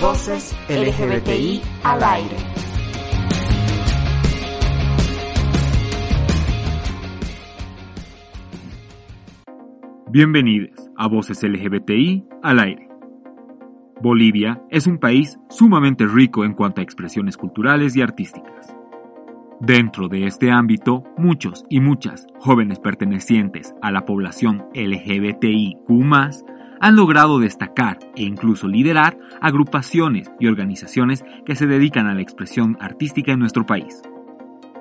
Voces LGBTI al aire. Bienvenidos a Voces LGBTI al aire. Bolivia es un país sumamente rico en cuanto a expresiones culturales y artísticas. Dentro de este ámbito, muchos y muchas jóvenes pertenecientes a la población LGBTIQ han logrado destacar e incluso liderar agrupaciones y organizaciones que se dedican a la expresión artística en nuestro país.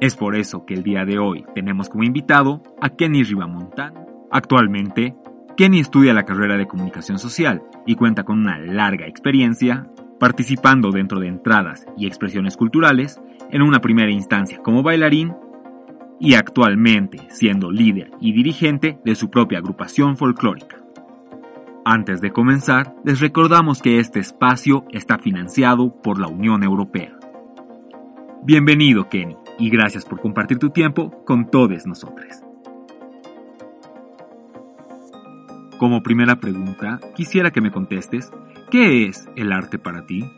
Es por eso que el día de hoy tenemos como invitado a Kenny Ribamontán. Actualmente, Kenny estudia la carrera de comunicación social y cuenta con una larga experiencia participando dentro de entradas y expresiones culturales, en una primera instancia como bailarín y actualmente siendo líder y dirigente de su propia agrupación folclórica. Antes de comenzar, les recordamos que este espacio está financiado por la Unión Europea. Bienvenido, Kenny, y gracias por compartir tu tiempo con todos nosotros. Como primera pregunta, quisiera que me contestes, ¿qué es el arte para ti?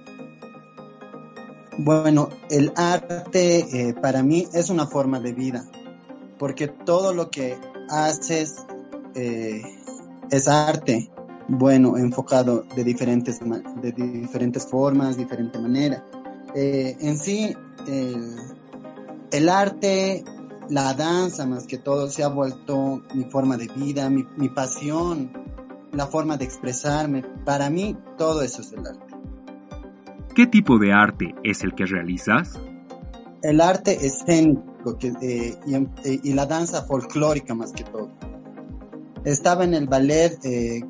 Bueno, el arte eh, para mí es una forma de vida, porque todo lo que haces eh, es arte bueno, enfocado de diferentes, de diferentes formas, diferente manera. Eh, en sí, el, arte, la danza más que todo, se ha vuelto mi forma de vida, mi, mi pasión, la forma de expresarme. Para mí, todo eso es el arte. ¿Qué tipo de arte es el que realizas? El arte escénico que, eh, y, eh, y, la danza folclórica más que todo. Estaba en el ballet eh,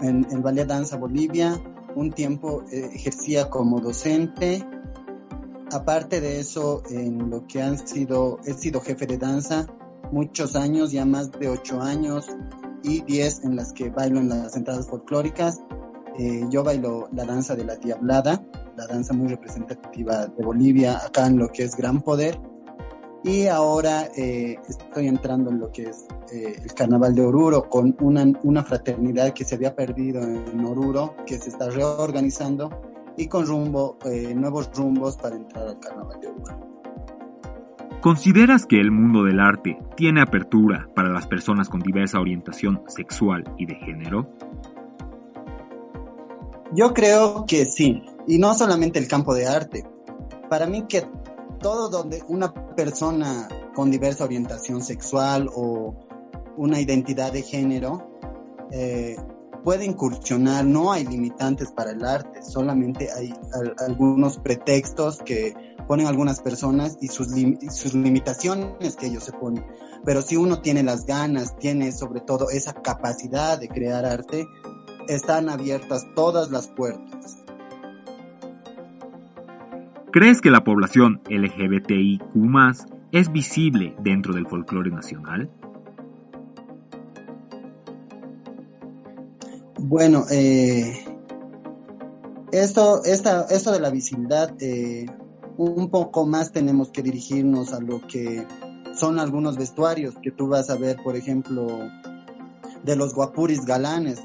en el Ballet Danza Bolivia, un tiempo eh, ejercía como docente. Aparte de eso, en lo que han sido, he sido jefe de danza muchos años, ya más de ocho años y diez en las que bailo en las entradas folclóricas. Eh, yo bailo la danza de la Diablada, la danza muy representativa de Bolivia, acá en lo que es Gran Poder. Y ahora eh, estoy entrando en lo que es eh, el Carnaval de Oruro con una, una fraternidad que se había perdido en Oruro, que se está reorganizando y con rumbo, eh, nuevos rumbos para entrar al Carnaval de Oruro. ¿Consideras que el mundo del arte tiene apertura para las personas con diversa orientación sexual y de género? Yo creo que sí, y no solamente el campo de arte. Para mí que todo donde una persona con diversa orientación sexual o una identidad de género eh, puede incursionar, no hay limitantes para el arte, solamente hay algunos pretextos que ponen algunas personas y sus, sus limitaciones que ellos se ponen. Pero si uno tiene las ganas, tiene sobre todo esa capacidad de crear arte, están abiertas todas las puertas. ¿Crees que la población LGBTIQ es visible dentro del folclore nacional? Bueno, eh, esto, esta, esto de la visibilidad, eh, un poco más tenemos que dirigirnos a lo que son algunos vestuarios que tú vas a ver, por ejemplo, de los guapuris galanes.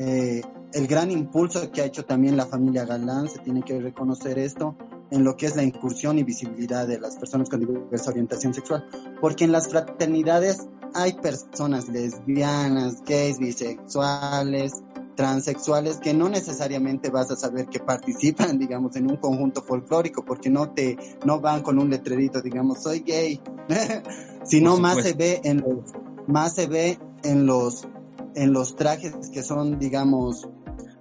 Eh, el gran impulso que ha hecho también la familia Galán, se tiene que reconocer esto, en lo que es la incursión y visibilidad de las personas con diversa orientación sexual. Porque en las fraternidades hay personas lesbianas, gays, bisexuales, transexuales que no necesariamente vas a saber que participan, digamos, en un conjunto folclórico, porque no te, no van con un letrerito, digamos, soy gay, sino más se ve en los, más se ve en los, en los trajes que son, digamos,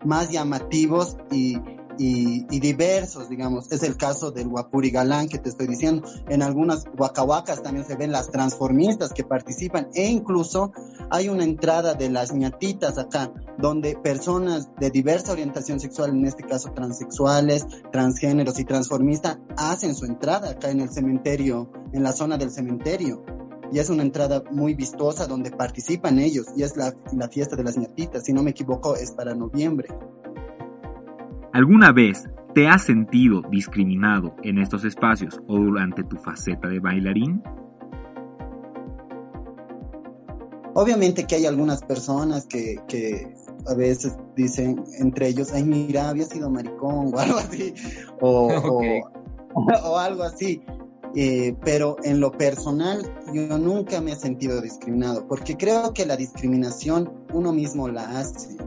más llamativos y y, diversos, digamos. Es el caso del Wapuri Galán que te estoy diciendo. En algunas huacahuacas también se ven las transformistas que participan e incluso hay una entrada de las ñatitas acá, donde personas de diversa orientación sexual, en este caso transexuales, transgéneros y transformistas, hacen su entrada acá en el cementerio, en la zona del cementerio. Y es una entrada muy vistosa donde participan ellos y es la, la fiesta de las ñatitas. Si no me equivoco, es para noviembre. ¿Alguna vez te has sentido discriminado en estos espacios o durante tu faceta de bailarín? Obviamente que hay algunas personas que, a veces dicen entre ellos, ay, mira, había sido maricón o algo así, o, o, algo así. Eh, pero en lo personal yo nunca me he sentido discriminado, porque creo que la discriminación uno mismo la hace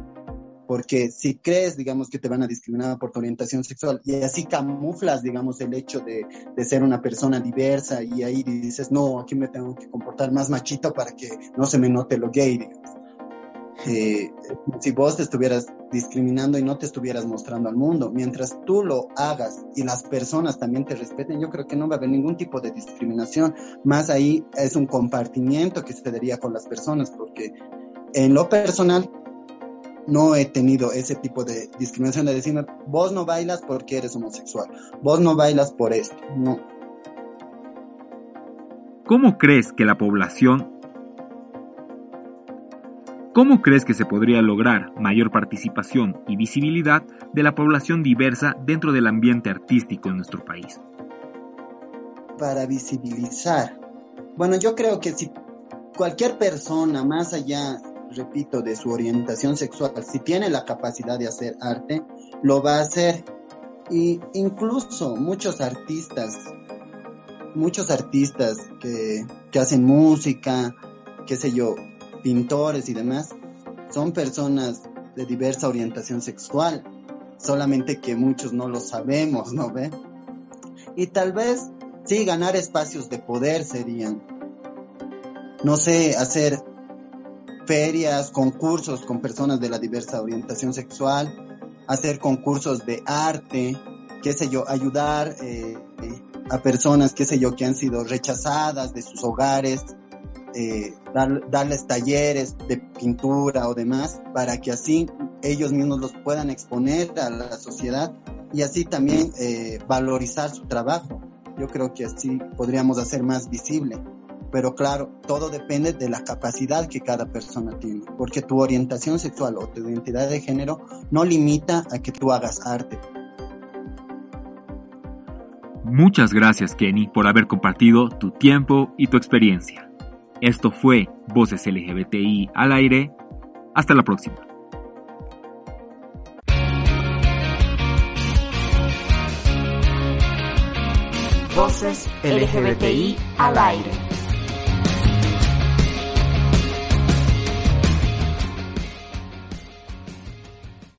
porque si crees, digamos, que te van a discriminar por tu orientación sexual y así camuflas, digamos, el hecho de, ser una persona diversa y ahí dices, no, aquí me tengo que comportar más machito para que no se me note lo gay, digamos. Eh, si vos te estuvieras discriminando y no te estuvieras mostrando al mundo, mientras tú lo hagas y las personas también te respeten, yo creo que no va a haber ningún tipo de discriminación. Más ahí es un compartimiento que se daría con las personas, porque en lo personal no he tenido ese tipo de discriminación de decirme, vos no bailas porque eres homosexual, vos no bailas por esto, no. ¿Cómo crees que la población... ¿Cómo crees que se podría lograr mayor participación y visibilidad de la población diversa dentro del ambiente artístico en nuestro país? Para visibilizar. Bueno, yo creo que si cualquier persona, más allá repito, de su orientación sexual, si tiene la capacidad de hacer arte, lo va a hacer. Y incluso muchos artistas, muchos artistas que, que hacen música, qué sé yo, pintores y demás, son personas de diversa orientación sexual, solamente que muchos no lo sabemos, ¿no ve? Y tal vez sí ganar espacios de poder serían, no sé, hacer ferias, concursos con personas de la diversa orientación sexual, hacer concursos de arte, qué sé yo, ayudar eh, a personas, qué sé yo, que han sido rechazadas de sus hogares, eh, darles talleres de pintura o demás, para que así ellos mismos los puedan exponer a la sociedad y así también eh, valorizar su trabajo. Yo creo que así podríamos hacer más visible pero claro, todo depende de la capacidad que cada persona tiene, porque tu orientación sexual o tu identidad de género no limita a que tú hagas arte. Muchas gracias Kenny por haber compartido tu tiempo y tu experiencia. Esto fue Voces LGBTI al aire. Hasta la próxima. Voces LGBTI al aire.